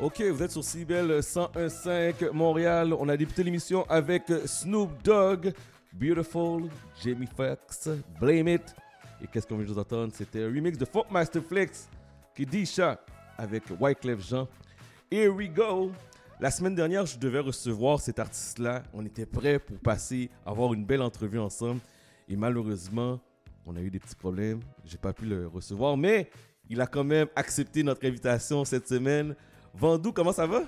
Ok, vous êtes sur CBL 101.5 Montréal. On a débuté l'émission avec Snoop Dogg, Beautiful, Jamie Foxx, Blame It. Et qu'est-ce qu'on vient de vous entendre? C'était un remix de Funk Master Flex, Kidisha, avec Wyclef Jean. Here we go. La semaine dernière, je devais recevoir cet artiste-là. On était prêt pour passer, avoir une belle entrevue ensemble. Et malheureusement, on a eu des petits problèmes. J'ai pas pu le recevoir, mais il a quand même accepté notre invitation cette semaine. Vandou, comment ça va?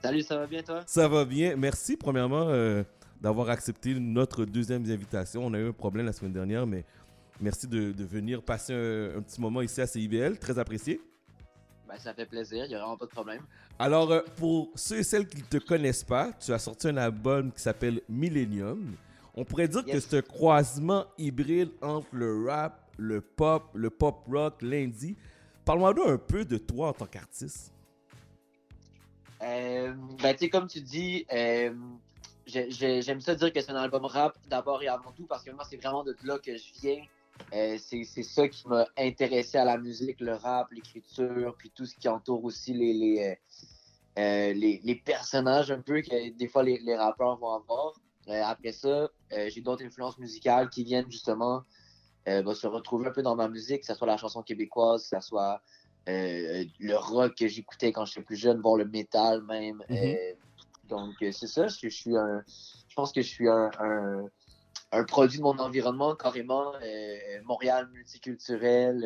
Salut, ça va bien toi? Ça va bien. Merci premièrement euh, d'avoir accepté notre deuxième invitation. On a eu un problème la semaine dernière, mais merci de, venir passer un, petit moment ici à CIBL. Très apprécié. Ben, ça fait plaisir, il n'y a vraiment pas de problème. Alors, euh, pour ceux et celles qui ne te connaissent pas, tu as sorti un album qui s'appelle Millennium. On pourrait dire que c'est un croisement hybride entre le rap, le pop, le pop rock, l'indie. Parle-moi un peu de toi en tant qu'artiste. Euh, ben, tu sais, comme tu dis, euh, j'aime ça dire que c'est un album rap d'abord et avant tout parce que moi, c'est vraiment de là que je viens. Euh, c'est ça qui m'a intéressé à la musique, le rap, l'écriture, puis tout ce qui entoure aussi les, personnages un peu que des fois les, les rappeurs vont avoir. après ça, j'ai d'autres influences musicales qui viennent justement se retrouver un peu dans ma musique, que ce soit la chanson québécoise, que ce soit euh, le rock que j'écoutais quand j'étais plus jeune, voir le métal même. Mhm. Euh, donc, euh, c'est ça. Je, suis un, je pense que je suis un, un, produit de mon environnement, carrément. Montréal multiculturel,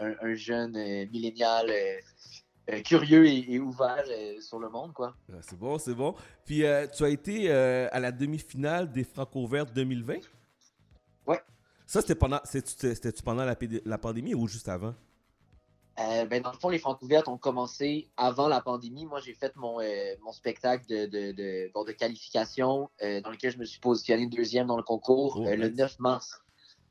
un, jeune millénial. curieux et, ouvert sur le monde, quoi. c'est bon, c'est bon. Puis, tu as été à la demi-finale des Franco Verts 2020? Ouais. Ça, c'était pendant, c'était pendant la, la pandémie ou juste avant? Euh, ben, dans le fond, les Francs ouvertes ont commencé avant la pandémie. Moi, j'ai fait mon, euh, mon spectacle de, de, de, de qualification euh, dans lequel je me suis positionné deuxième dans le concours oh, le 9 mars.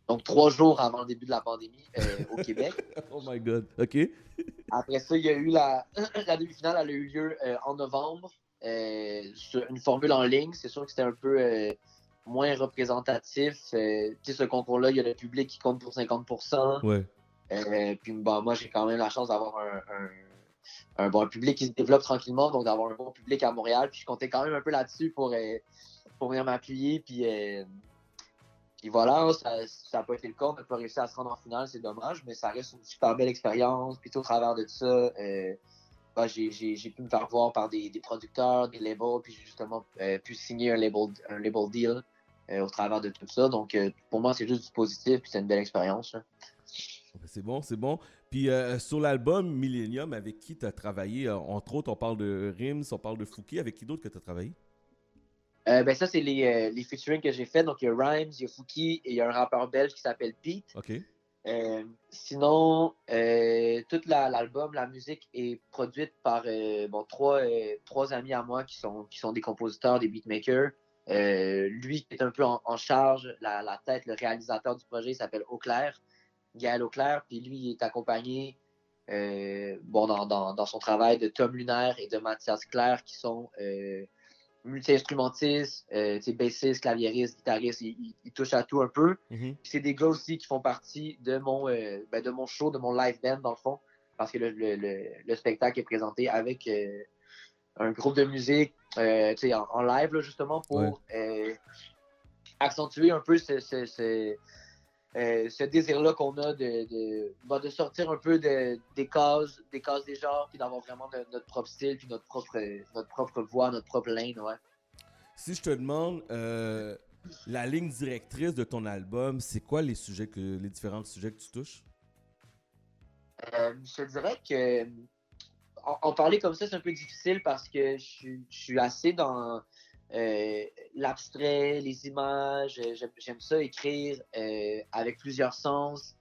Donc, trois jours avant le début de la pandémie au Québec. oh my God. OK. Après ça, il y a eu la, la demi-finale, elle a eu lieu en novembre sur une formule en ligne. C'est sûr que c'était un peu moins représentatif. tu sais, ce concours-là, il y a le public qui compte pour 50 Ouais. Euh, puis bah, moi, j'ai quand même la chance d'avoir un, bon public qui se développe tranquillement, donc d'avoir un bon public à Montréal. Puis je comptais quand même un peu là-dessus pour, euh, pour venir m'appuyer. Puis, euh, puis voilà, ça n'a pas été le cas. On n'a pas réussi à se rendre en finale, c'est dommage, mais ça reste une super belle expérience. Puis au travers de ça, bah, j'ai pu me faire voir par des, producteurs, des labels, puis justement pu signer un label, un label deal au travers de tout ça. Donc pour moi, c'est juste du positif, puis c'est une belle expérience. C'est bon, c'est bon. Puis euh, sur l'album Millennium, avec qui tu as travaillé euh, Entre autres, on parle de Rims, on parle de Fouki. Avec qui d'autre que tu as travaillé? Euh, ben ça, c'est les, les featuring que j'ai fait. Donc, il y a Rhymes, il y a Fouki et il y a un rappeur belge qui s'appelle Pete. OK. sinon, tout l'album, la, musique est produite par bon, trois, trois amis à moi qui sont, qui sont des compositeurs, des beatmakers. lui qui est un peu en, charge, la, la, tête, le réalisateur du projet, il s'appelle Auclair. Gaël Auclair, puis lui, il est accompagné euh, bon, dans, dans, son travail de Tom Lunaire et de Mathias Claire, qui sont euh, multi-instrumentistes, euh, bassistes, claviéristes, guitaristes, ils, touchent à tout un peu. Mm-hmm. C'est des gars aussi qui font partie de mon, ben, de mon show, de mon live band, dans le fond, parce que le, le, le, spectacle est présenté avec un groupe de musique en, en, live, justement, pour accentuer un peu ce, ce euh, ce désir-là qu'on a de, de, bah, de, sortir un peu de, des cases, des cases des genres, puis d'avoir vraiment notre propre style, puis notre propre, notre propre voix, notre propre ligne, ouais. Si je te demande euh, la ligne directrice de ton album, c'est quoi les sujets que les différents sujets que tu touches? Euh, je te dirais que en, parler comme ça, c'est un peu difficile parce que je, je suis assez dans euh, l'abstrait, les images. Euh, j'aime ça écrire euh, avec plusieurs sens.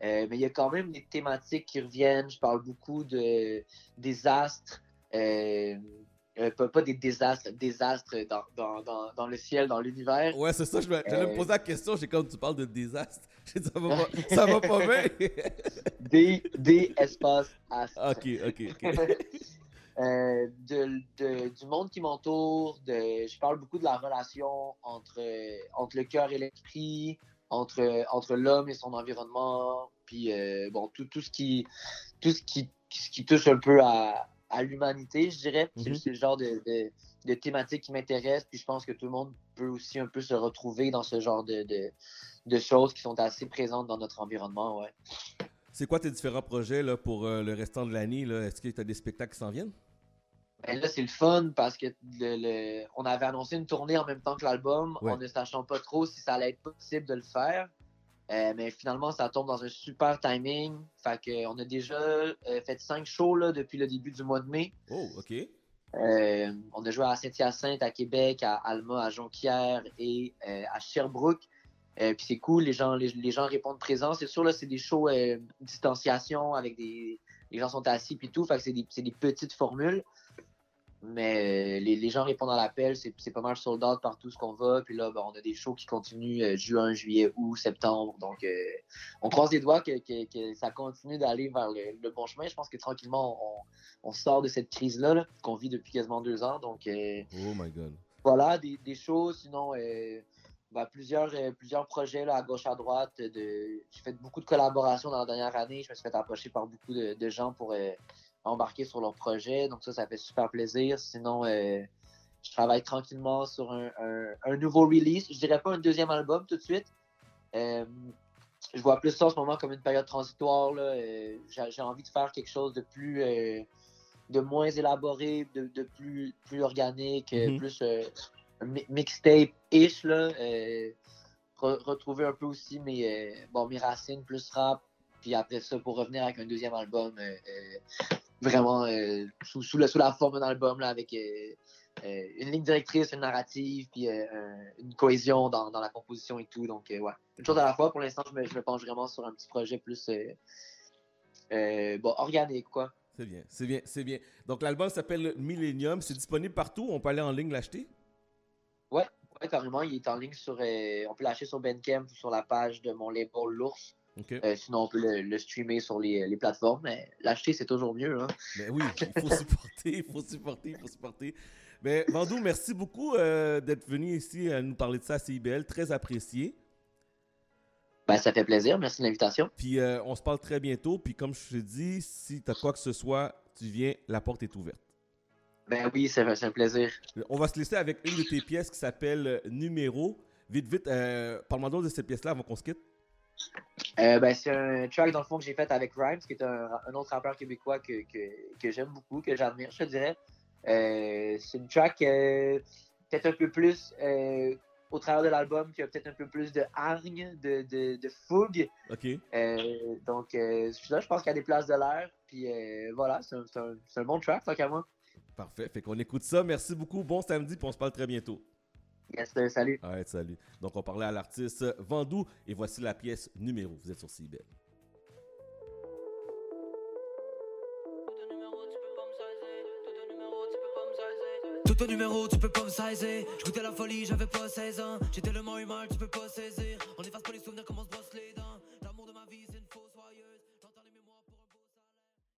mais il y a quand même des thématiques qui reviennent. Je parle beaucoup de désastres. Pas, pas, des désastres, désastres dans, dans, dans, dans le ciel, dans l'univers. Ouais, c'est ça, je j'allais me poser la question, j'ai quand tu parles de désastres, ça va pas, ça va pas bien. des, des espaces astres. Ok, ok, ok. Euh, de, du monde qui m'entoure. Je parle beaucoup de la relation entre, entre le cœur et l'esprit, entre, entre l'homme et son environnement, puis euh, bon, tout, tout, ce qui, tout ce qui, qui touche un peu à, à l'humanité, je dirais. C'est- Mhm. C'est le genre de, de, de thématique qui m'intéresse. Puis je pense que tout le monde peut aussi un peu se retrouver dans ce genre de, de, de choses qui sont assez présentes dans notre environnement. Ouais. C'est quoi tes différents projets là, pour euh, le restant de l'année? là? Est-ce que tu as des spectacles qui s'en viennent? Ben là, c'est le fun parce que le, le- on avait annoncé une tournée en même temps que l'album, Ouais. en ne sachant pas trop si ça allait être possible de le faire. Euh, mais finalement, ça tombe dans un super timing. Fait que, on a déjà euh, fait cinq shows là, depuis le début du mois de mai. Oh, OK. Euh, on a joué à Saint-Hyacinthe, à Québec, à Alma, à Jonquière et à Sherbrooke. Puis c'est cool, les gens, les, les gens répondent présents. C'est sûr, là, c'est des shows distanciation avec des. Les gens sont assis puis tout. Fait que c'est des, c'est des petites formules. Mais euh, les, les gens répondent à l'appel, c'est pas mal sold out partout ce qu'on va. Puis là, ben, on a des shows qui continuent euh, juin, juillet, août, septembre. Donc, euh, on croise les doigts que, que- que ça continue d'aller vers le, le bon chemin. Je pense que tranquillement, on, on sort de cette crise-là là, qu'on vit depuis quasiment deux ans. Donc, euh, Oh my God. voilà, des, des shows. Sinon, ben, plusieurs, euh, plusieurs projets là, à gauche, à droite. De... J'ai fait beaucoup de collaborations dans la dernière année. Je me suis fait approcher par beaucoup de, de gens pour euh, embarquer sur leurs projets. Donc ça, ça fait super plaisir. Sinon, euh, je travaille tranquillement sur un, un- un nouveau release. Je dirais pas un deuxième album tout de suite. Euh, je vois plus ça en ce moment comme une période transitoire. Euh, J'ai envie de faire quelque chose de plus... de moins élaboré, de, de plus, plus organique, Mhm. plus mixtape-ish, re- retrouver un peu aussi mes, bon, mes racines, plus rap, puis après ça, pour revenir avec un deuxième album, euh, euh, vraiment euh, sous, sous, la, sous la forme d'un album, là, avec euh, euh, une ligne directrice, une narrative, puis euh, un- une cohésion dans, dans la composition et tout. Donc, euh, ouais. Une chose à la fois, pour l'instant, je me, je me penche vraiment sur un petit projet plus bon, organique, quoi. C'est bien, c'est bien, c'est bien. Donc l'album s'appelle Millennium. C'est disponible partout. On peut aller en ligne l'acheter? Ouais, carrément, il est en ligne sur. on peut l'acheter sur Bandcamp ou sur la page de mon label L'Ours. Euh, sinon, on peut le, le streamer sur les, les plateformes. Mais l'acheter, c'est toujours mieux. Hein. Ben oui, il faut supporter, il faut supporter, il faut supporter. Ben, Vandou, merci beaucoup euh, d'être venu ici à nous parler de ça à CIBL. Très apprécié. Ben, ça fait plaisir. Merci de l'invitation. Puis euh, on se parle très bientôt. Puis comme je te dis, si tu as quoi que ce soit, tu viens, la porte est ouverte. Ben oui, c'est un plaisir. On va se laisser avec une de tes pièces qui s'appelle euh, Numéro. Vite, vite, euh, parle-moi de cette pièce-là avant qu'on se quitte. Euh, ben, c'est un track, dans le fond, que j'ai fait avec Rhymes, qui est un, un autre rappeur québécois que, que, que j'aime beaucoup, que j'admire, je te dirais. Euh, c'est une track euh, peut-être un peu plus, au travers de l'album, qui a peut-être un peu plus de hargne, de, de, de fougue. OK? Euh, donc, celui-là, je pense qu'il y a des places de l'air. Puis voilà, c'est un, bon track, tant qu'à moi. Parfait. Fait qu'on écoute ça. Merci beaucoup. Bon samedi, puis on se parle très bientôt. Yes, euh, salut. Ouais, salut. Donc, on parlait à l'artiste Vandou et voici la pièce numéro. Vous êtes sur CIBL. Tout au numéro, tu peux pas me saisir. J'goûtais la folie, j'avais pas 16 ans. J'étais le moins humain, tu peux pas saisir. On efface pas les souvenirs comme on se brosse les dents.